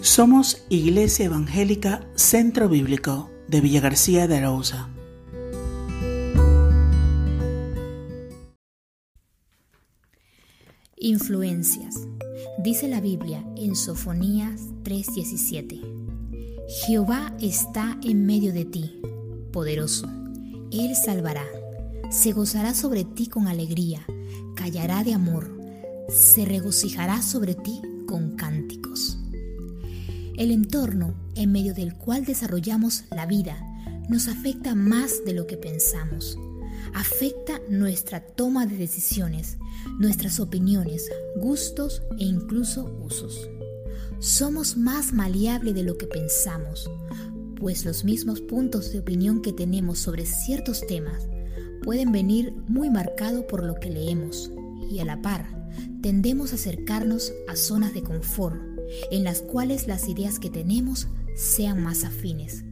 Somos Iglesia Evangélica Centro Bíblico de Villa García de Arauza. Influencias. Dice la Biblia en Sofonías 3:17. Jehová está en medio de ti, poderoso. Él salvará. Se gozará sobre ti con alegría, callará de amor, se regocijará sobre ti con cánticos. El entorno en medio del cual desarrollamos la vida nos afecta más de lo que pensamos. Afecta nuestra toma de decisiones, nuestras opiniones, gustos e incluso usos. Somos más maleable de lo que pensamos, pues los mismos puntos de opinión que tenemos sobre ciertos temas pueden venir muy marcados por lo que leemos y a la par tendemos a acercarnos a zonas de confort en las cuales las ideas que tenemos sean más afines.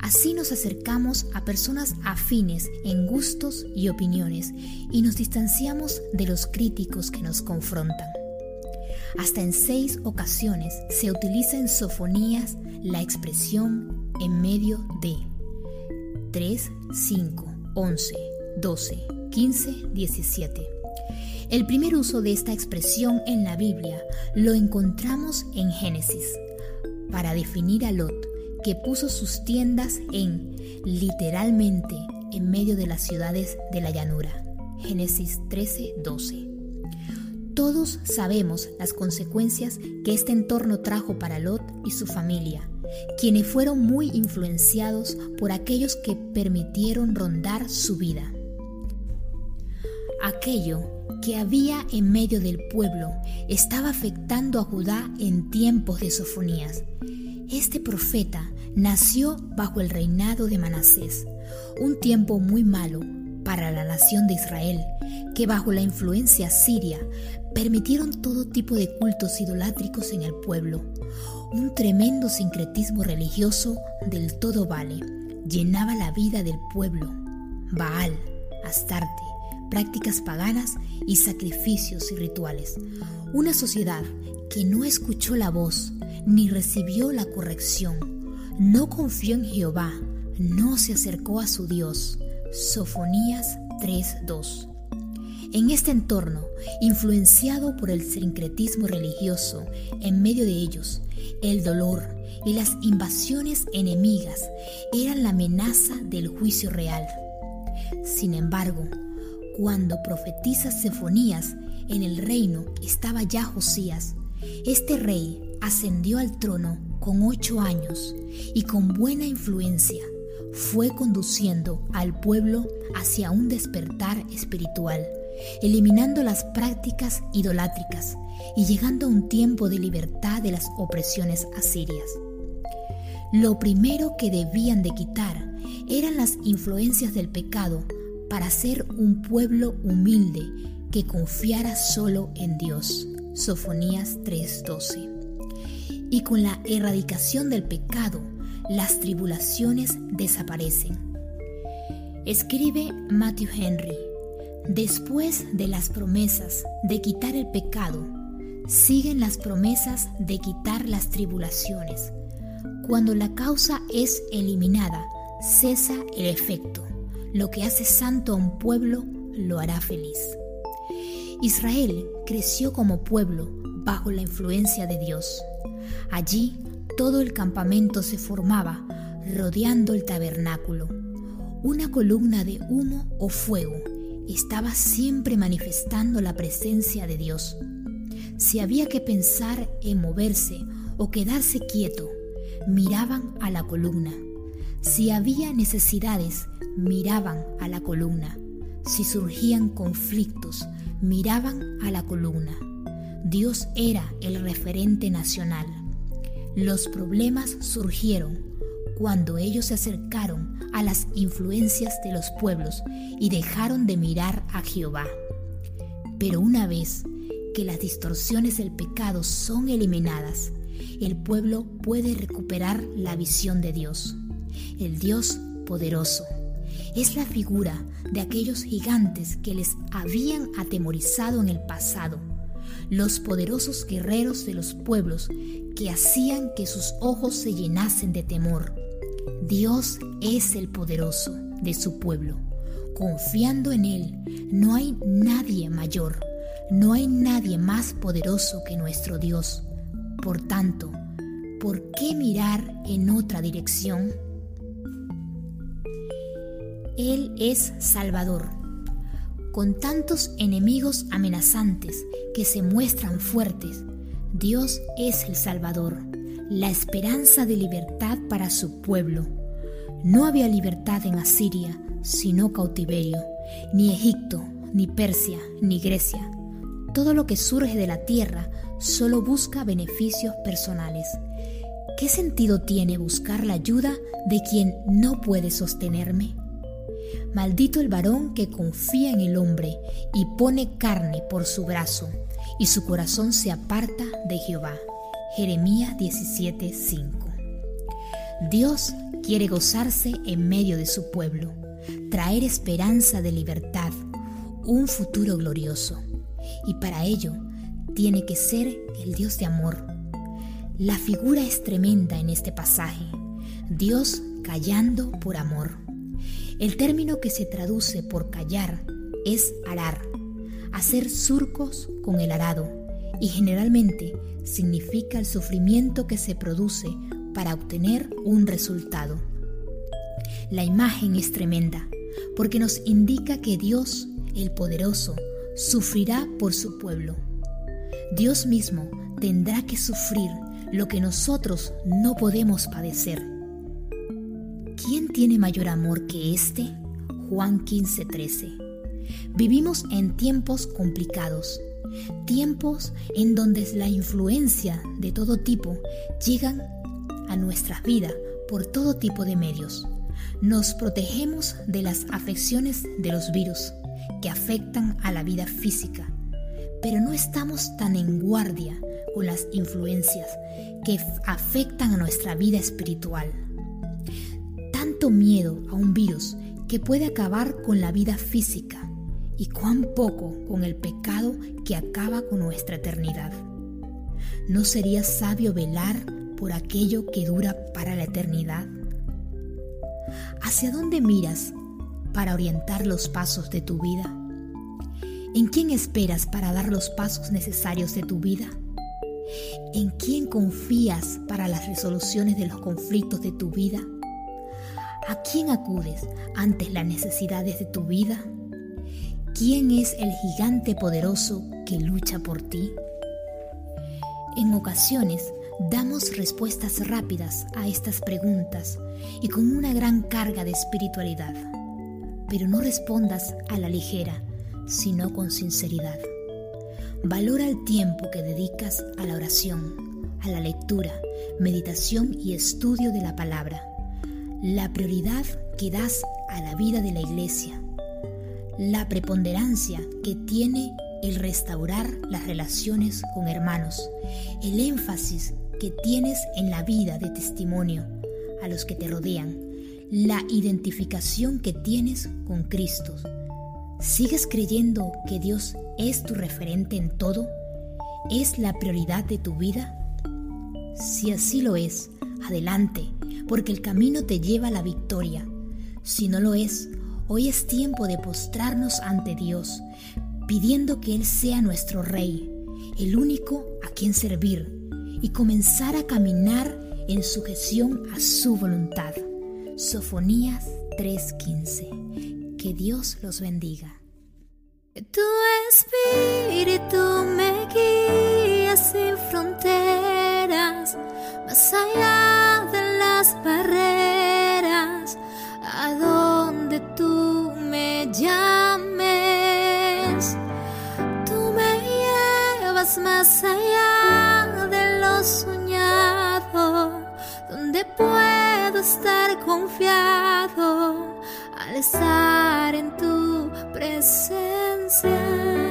Así nos acercamos a personas afines en gustos y opiniones y nos distanciamos de los críticos que nos confrontan. Hasta en seis ocasiones se utiliza en sofonías la expresión en medio de 3, 5, 11, 12, 15, 17. El primer uso de esta expresión en la Biblia lo encontramos en Génesis, para definir a Lot, que puso sus tiendas en, literalmente, en medio de las ciudades de la llanura. Génesis 13, 12. Todos sabemos las consecuencias que este entorno trajo para Lot y su familia, quienes fueron muy influenciados por aquellos que permitieron rondar su vida. Aquello que había en medio del pueblo estaba afectando a Judá en tiempos de Sofonías. Este profeta nació bajo el reinado de Manasés, un tiempo muy malo para la nación de Israel, que bajo la influencia siria permitieron todo tipo de cultos idolátricos en el pueblo. Un tremendo sincretismo religioso del todo vale llenaba la vida del pueblo. Baal, Astarte, prácticas paganas y sacrificios y rituales. Una sociedad que no escuchó la voz ni recibió la corrección, no confió en Jehová, no se acercó a su Dios. Sofonías 3.2. En este entorno, influenciado por el sincretismo religioso, en medio de ellos, el dolor y las invasiones enemigas eran la amenaza del juicio real. Sin embargo, cuando profetiza Sefonías, en el reino estaba ya Josías. Este rey ascendió al trono con ocho años y con buena influencia fue conduciendo al pueblo hacia un despertar espiritual, eliminando las prácticas idolátricas y llegando a un tiempo de libertad de las opresiones asirias. Lo primero que debían de quitar eran las influencias del pecado para ser un pueblo humilde que confiara solo en Dios. Sofonías 3:12. Y con la erradicación del pecado, las tribulaciones desaparecen. Escribe Matthew Henry, después de las promesas de quitar el pecado, siguen las promesas de quitar las tribulaciones. Cuando la causa es eliminada, cesa el efecto. Lo que hace santo a un pueblo lo hará feliz. Israel creció como pueblo bajo la influencia de Dios. Allí todo el campamento se formaba rodeando el tabernáculo. Una columna de humo o fuego estaba siempre manifestando la presencia de Dios. Si había que pensar en moverse o quedarse quieto, miraban a la columna. Si había necesidades, miraban a la columna. Si surgían conflictos, miraban a la columna. Dios era el referente nacional. Los problemas surgieron cuando ellos se acercaron a las influencias de los pueblos y dejaron de mirar a Jehová. Pero una vez que las distorsiones del pecado son eliminadas, el pueblo puede recuperar la visión de Dios, el Dios poderoso es la figura de aquellos gigantes que les habían atemorizado en el pasado. los poderosos guerreros de los pueblos que hacían que sus ojos se llenasen de temor. Dios es el poderoso de su pueblo. Confiando en Él, no hay nadie mayor, no hay nadie más poderoso que nuestro Dios. Por tanto, ¿por qué mirar en otra dirección? Él es Salvador. Con tantos enemigos amenazantes que se muestran fuertes, Dios es el Salvador, la esperanza de libertad para su pueblo. No había libertad en Asiria, sino cautiverio, ni Egipto, ni Persia, ni Grecia. Todo lo que surge de la tierra solo busca beneficios personales. ¿Qué sentido tiene buscar la ayuda de quien no puede sostenerme? Maldito el varón que confía en el hombre y pone carne por su brazo, y su corazón se aparta de Jehová. Jeremías 17:5. Dios quiere gozarse en medio de su pueblo, traer esperanza de libertad, un futuro glorioso. Y para ello tiene que ser el Dios de amor. La figura es tremenda en este pasaje. Dios callando por amor. El término que se traduce por callar es arar, hacer surcos con el arado y generalmente significa el sufrimiento que se produce para obtener un resultado. La imagen es tremenda porque nos indica que Dios, el poderoso, sufrirá por su pueblo. Dios mismo tendrá que sufrir lo que nosotros no podemos padecer ¿Quién tiene mayor amor que este? Juan 15:13. Vivimos en tiempos complicados, tiempos en donde la influencia de todo tipo llegan a nuestras vidas por todo tipo de medios. Nos protegemos de las afecciones de los virus que afectan a la vida física, pero no estamos tan en guardia con las influencias que afectan a nuestra vida espiritual miedo a un virus que puede acabar con la vida física y cuán poco con el pecado que acaba con nuestra eternidad. ¿No sería sabio velar por aquello que dura para la eternidad? ¿Hacia dónde miras para orientar los pasos de tu vida? ¿En quién esperas para dar los pasos necesarios de tu vida? ¿En quién confías para las resoluciones de los conflictos de tu vida? ¿A quién acudes ante las necesidades de tu vida? ¿Quién es el gigante poderoso que lucha por ti? En ocasiones damos respuestas rápidas a estas preguntas y con una gran carga de espiritualidad, pero no respondas a la ligera, sino con sinceridad. Valora el tiempo que dedicas a la oración, a la lectura, meditación y estudio de la palabra la prioridad que das a la vida de la iglesia, la preponderancia que tiene el restaurar las relaciones con hermanos, el énfasis que tienes en la vida de testimonio a los que te rodean, la identificación que tienes con Cristo. ¿Sigues creyendo que Dios es tu referente en todo? ¿Es la prioridad de tu vida? Si así lo es, adelante, porque el camino te lleva a la victoria. Si no lo es, hoy es tiempo de postrarnos ante Dios, pidiendo que Él sea nuestro Rey, el único a quien servir, y comenzar a caminar en sujeción a su voluntad. Sofonías 3:15. Que Dios los bendiga. Tu espíritu me guía sin fronteras, más allá llames. Tú me llevas más allá de lo soñado, donde puedo estar confiado al estar en tu presencia.